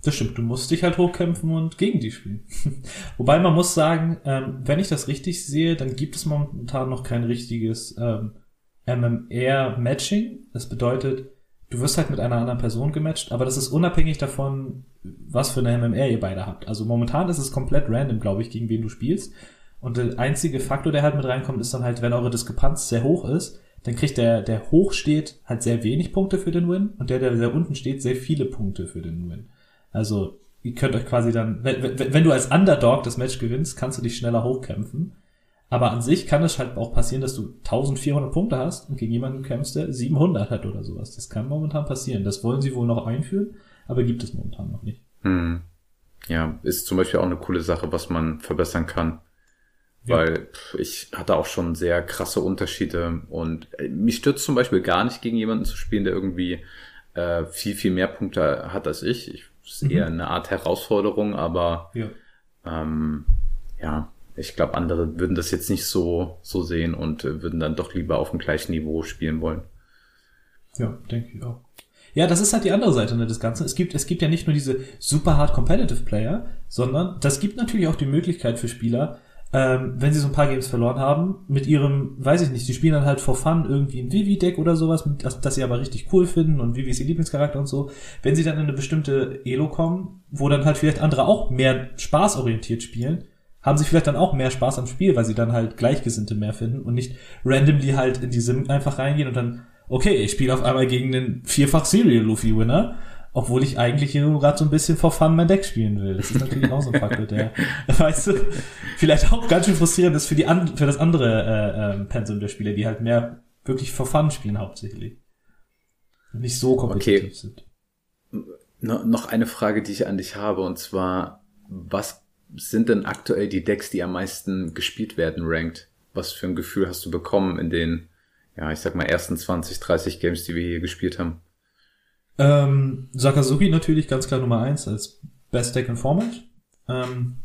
Das stimmt, du musst dich halt hochkämpfen und gegen die spielen. [laughs] Wobei man muss sagen, ähm, wenn ich das richtig sehe, dann gibt es momentan noch kein richtiges ähm, MMR-Matching. Das bedeutet, du wirst halt mit einer anderen Person gematcht, aber das ist unabhängig davon, was für eine MMR ihr beide habt. Also momentan ist es komplett random, glaube ich, gegen wen du spielst. Und der einzige Faktor, der halt mit reinkommt, ist dann halt, wenn eure Diskrepanz sehr hoch ist, dann kriegt der, der hoch steht, halt sehr wenig Punkte für den Win und der, der sehr unten steht, sehr viele Punkte für den Win. Also, ihr könnt euch quasi dann, wenn, wenn du als Underdog das Match gewinnst, kannst du dich schneller hochkämpfen. Aber an sich kann es halt auch passieren, dass du 1400 Punkte hast und gegen jemanden kämpfst, der 700 hat oder sowas. Das kann momentan passieren. Das wollen sie wohl noch einführen, aber gibt es momentan noch nicht. Hm. Ja, ist zum Beispiel auch eine coole Sache, was man verbessern kann. Ja. Weil ich hatte auch schon sehr krasse Unterschiede und äh, mich stürzt zum Beispiel gar nicht gegen jemanden zu spielen, der irgendwie äh, viel, viel mehr Punkte hat als ich. ich ist mhm. eher eine Art Herausforderung, aber ja, ähm, ja ich glaube, andere würden das jetzt nicht so, so sehen und äh, würden dann doch lieber auf dem gleichen Niveau spielen wollen. Ja, denke ich auch. Ja, das ist halt die andere Seite ne, des Ganzen. Es gibt, es gibt ja nicht nur diese super hard competitive Player, sondern das gibt natürlich auch die Möglichkeit für Spieler, ähm, wenn sie so ein paar Games verloren haben, mit ihrem, weiß ich nicht, die spielen dann halt for fun irgendwie ein Vivi-Deck oder sowas, das, das sie aber richtig cool finden und Vivi ist ihr Lieblingscharakter und so. Wenn sie dann in eine bestimmte Elo kommen, wo dann halt vielleicht andere auch mehr spaßorientiert spielen, haben sie vielleicht dann auch mehr Spaß am Spiel, weil sie dann halt Gleichgesinnte mehr finden und nicht randomly halt in die Sim einfach reingehen und dann, okay, ich spiele auf einmal gegen den vierfach Serial Luffy Winner obwohl ich eigentlich hier gerade so ein bisschen vor Fun mein Deck spielen will. Das ist natürlich auch so ein Faktor, der, [laughs] weißt du, vielleicht auch ganz schön frustrierend ist für, die an, für das andere äh, äh, Pensum der Spieler, die halt mehr wirklich vor Fun spielen hauptsächlich. Und nicht so kompetitiv okay. sind. No, noch eine Frage, die ich an dich habe, und zwar, was sind denn aktuell die Decks, die am meisten gespielt werden, ranked? Was für ein Gefühl hast du bekommen in den, ja, ich sag mal, ersten 20, 30 Games, die wir hier gespielt haben? Ähm, Sakazuki natürlich ganz klar Nummer eins als Best Deck in Format. Ähm,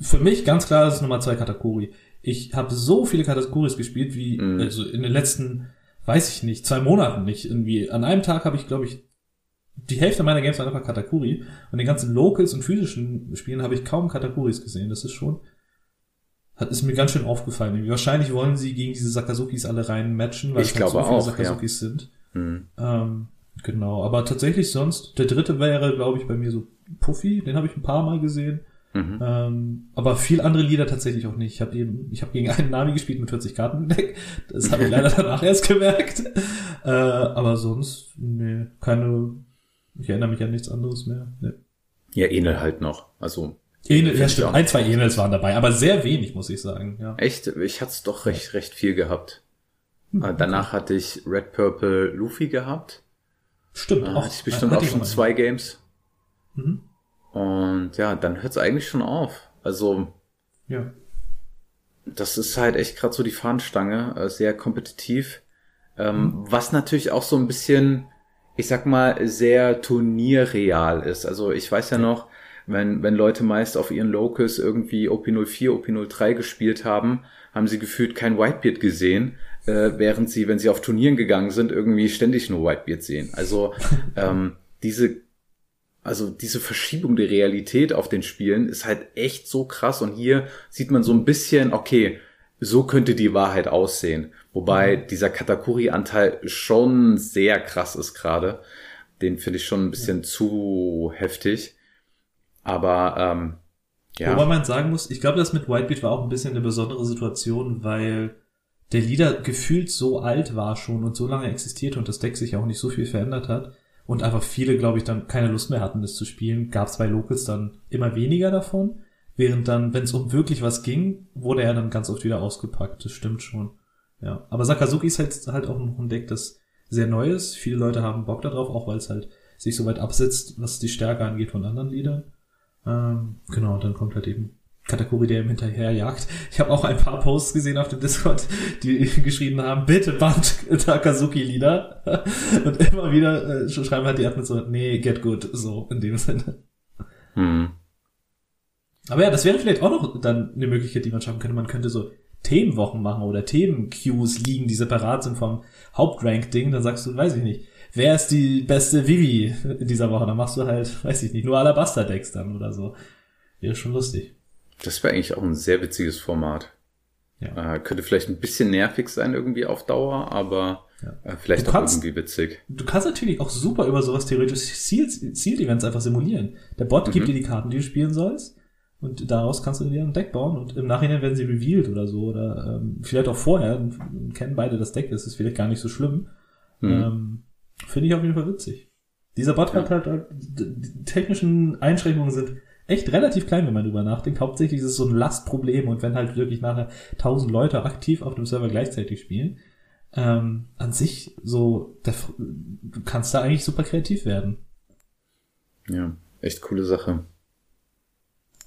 für mich ganz klar ist Nummer zwei Katakuri. Ich habe so viele Katakuris gespielt, wie mm. also in den letzten, weiß ich nicht, zwei Monaten nicht. Irgendwie an einem Tag habe ich, glaube ich, die Hälfte meiner Games war einfach Katakuri. Und den ganzen Locals und physischen Spielen habe ich kaum Katakuris gesehen. Das ist schon, hat ist mir ganz schön aufgefallen. Wahrscheinlich wollen sie gegen diese Sakazukis alle rein matchen, weil ich es halt so viele auch, Sakazukis ja. sind. Mhm. Ähm, genau, aber tatsächlich sonst, der dritte wäre, glaube ich, bei mir so Puffy, den habe ich ein paar Mal gesehen. Mhm. Ähm, aber viel andere Lieder tatsächlich auch nicht. Ich habe eben, ich habe gegen einen Nami gespielt mit 40 Karten im Deck. Das habe ich leider [laughs] danach erst gemerkt. Äh, aber sonst, nee, keine, ich erinnere mich an nichts anderes mehr. Nee. Ja, Enel halt noch. Also. Enel, ja stimmt, ein, zwei Enels waren dabei, aber sehr wenig, muss ich sagen. Ja. Echt? Ich hatte es doch recht, recht viel gehabt. Hm, Danach hatte ich Red Purple Luffy gehabt. Stimmt, auch. Hatte ich bestimmt auch schon zwei Games. Mhm. Und ja, dann hört es eigentlich schon auf. Also, ja. das ist halt echt gerade so die Fahnenstange, äh, sehr kompetitiv. Ähm, mhm. Was natürlich auch so ein bisschen, ich sag mal, sehr turnierreal ist. Also ich weiß ja, noch, wenn, wenn Leute meist auf ihren Locals irgendwie OP04, OP03 gespielt haben, haben sie gefühlt kein Whitebeard gesehen, äh, während sie, wenn sie auf Turnieren gegangen sind, irgendwie ständig nur Whitebeard sehen. Also [laughs] ähm, diese, also diese Verschiebung der Realität auf den Spielen ist halt echt so krass. Und hier sieht man so ein bisschen, okay, so könnte die Wahrheit aussehen. Wobei mhm. dieser Katakuri-Anteil schon sehr krass ist gerade. Den finde ich schon ein bisschen ja. zu heftig. Aber ähm, ja. Wobei man sagen muss, ich glaube, das mit Whitebeard war auch ein bisschen eine besondere Situation, weil der Leader gefühlt so alt war schon und so lange existierte und das Deck sich auch nicht so viel verändert hat und einfach viele, glaube ich, dann keine Lust mehr hatten, das zu spielen, gab es bei Locals dann immer weniger davon. Während dann, wenn es um wirklich was ging, wurde er dann ganz oft wieder ausgepackt. Das stimmt schon. Ja. Aber Sakazuki ist halt, halt auch ein Deck, das sehr neu ist. Viele Leute haben Bock darauf, auch weil es halt sich so weit absetzt, was die Stärke angeht von anderen Liedern. Ähm, genau, und dann kommt halt eben Katakuri, der ihm hinterherjagt. Ich habe auch ein paar Posts gesehen auf dem Discord, die [laughs] geschrieben haben, bitte band [laughs] Takazuki-Lieder. [laughs] Und immer wieder äh, schreiben halt die Admins so, nee, get good, so in dem Sinne. Hm. Aber ja, das wäre vielleicht auch noch dann eine Möglichkeit, die man schaffen könnte. Man könnte so Themenwochen machen oder Themen-Queues liegen, die separat sind vom Hauptrank-Ding. Dann sagst du, weiß ich nicht, wer ist die beste Vivi in dieser Woche? Dann machst du halt, weiß ich nicht, nur Alabaster-Decks dann oder so. Wäre schon lustig. Das wäre eigentlich auch ein sehr witziges Format. Ja. Äh, könnte vielleicht ein bisschen nervig sein irgendwie auf Dauer, aber ja. äh, vielleicht auch kannst, irgendwie witzig. Du kannst natürlich auch super über sowas theoretisch Sealed-Events einfach simulieren. Der Bot mhm. gibt dir die Karten, die du spielen sollst. Und daraus kannst du dir ein Deck bauen und im Nachhinein werden sie revealed oder so. Oder ähm, vielleicht auch vorher kennen beide das Deck, das ist vielleicht gar nicht so schlimm. Mhm. Ähm, Finde ich auf jeden Fall witzig. Dieser Bot ja. hat halt, halt die technischen Einschränkungen sind echt relativ klein, wenn man drüber nachdenkt. Hauptsächlich ist es so ein Lastproblem und wenn halt wirklich nachher tausend Leute aktiv auf dem Server gleichzeitig spielen, ähm, an sich so, der, du kannst da eigentlich super kreativ werden. Ja, echt coole Sache.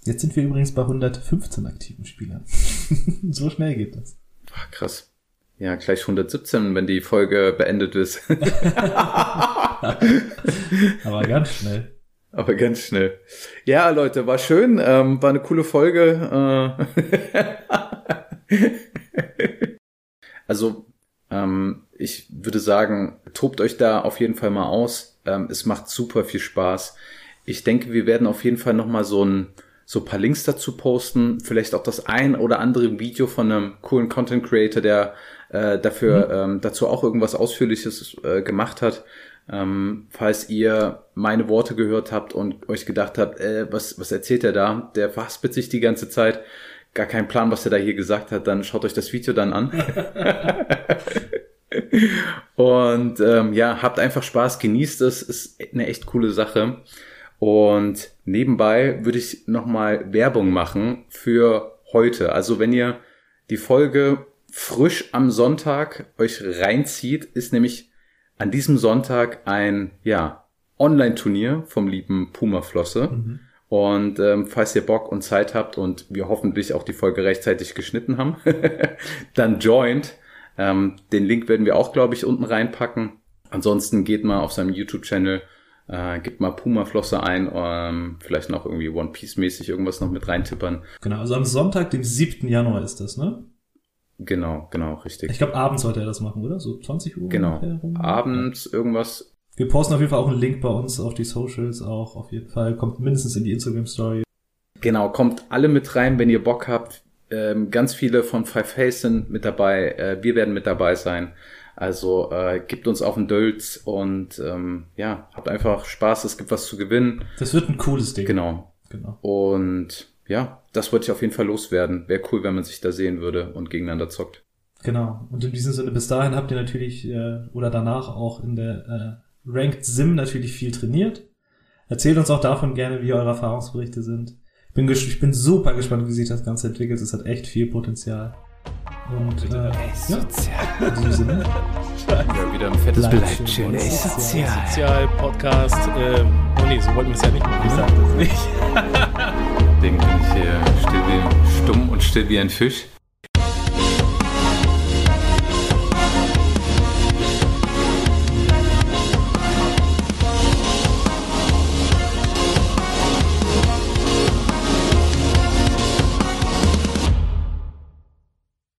Jetzt sind wir übrigens bei 115 aktiven Spielern. [laughs] so schnell geht das. Ach, krass. Ja, gleich 117, wenn die Folge beendet ist. [laughs] Aber ganz schnell. Aber ganz schnell. Ja, Leute, war schön. Ähm, war eine coole Folge. Äh [laughs] also, ähm, ich würde sagen, tobt euch da auf jeden Fall mal aus. Ähm, es macht super viel Spaß. Ich denke, wir werden auf jeden Fall nochmal so ein so paar Links dazu posten, vielleicht auch das ein oder andere Video von einem coolen Content Creator, der äh, dafür mhm. ähm, dazu auch irgendwas Ausführliches äh, gemacht hat. Ähm, falls ihr meine Worte gehört habt und euch gedacht habt, äh, was, was erzählt er da? Der verhaspelt sich die ganze Zeit. Gar keinen Plan, was er da hier gesagt hat, dann schaut euch das Video dann an. [laughs] und ähm, ja, habt einfach Spaß, genießt es, ist eine echt coole Sache. Und nebenbei würde ich nochmal Werbung machen für heute. Also wenn ihr die Folge frisch am Sonntag euch reinzieht, ist nämlich an diesem Sonntag ein, ja, Online-Turnier vom lieben Puma Flosse. Mhm. Und ähm, falls ihr Bock und Zeit habt und wir hoffentlich auch die Folge rechtzeitig geschnitten haben, [laughs] dann joint. Ähm, den Link werden wir auch, glaube ich, unten reinpacken. Ansonsten geht mal auf seinem YouTube-Channel äh, gibt mal Puma-Flosse ein, ähm, vielleicht noch irgendwie One Piece-mäßig irgendwas noch mit reintippern. Genau, also am Sonntag, dem 7. Januar ist das, ne? Genau, genau, richtig. Ich glaube, abends sollte er das machen, oder? So 20 Uhr? Genau. Abends irgendwas. Wir posten auf jeden Fall auch einen Link bei uns auf die Socials auch, auf jeden Fall. Kommt mindestens in die Instagram-Story. Genau, kommt alle mit rein, wenn ihr Bock habt. Ähm, ganz viele von Five Face sind mit dabei. Äh, wir werden mit dabei sein. Also äh, gibt uns auf den Dölz und ähm, ja, habt einfach Spaß, es gibt was zu gewinnen. Das wird ein cooles Ding. Genau. genau. Und ja, das wollte ich auf jeden Fall loswerden. Wäre cool, wenn man sich da sehen würde und gegeneinander zockt. Genau. Und in diesem Sinne, bis dahin habt ihr natürlich äh, oder danach auch in der äh, Ranked Sim natürlich viel trainiert. Erzählt uns auch davon gerne, wie eure Erfahrungsberichte sind. Ich bin, ich bin super gespannt, wie sich das Ganze entwickelt. Es hat echt viel Potenzial. Und äh, ja, in diesem Sinne. Ja, wieder ein fettes Bleibt schön. Sozial. Sozial Podcast. Ähm, oh nee, so wollten wir es ja nicht machen. Ich sag das nicht. [laughs] Deswegen bin ich hier still wie, stumm und still wie ein Fisch.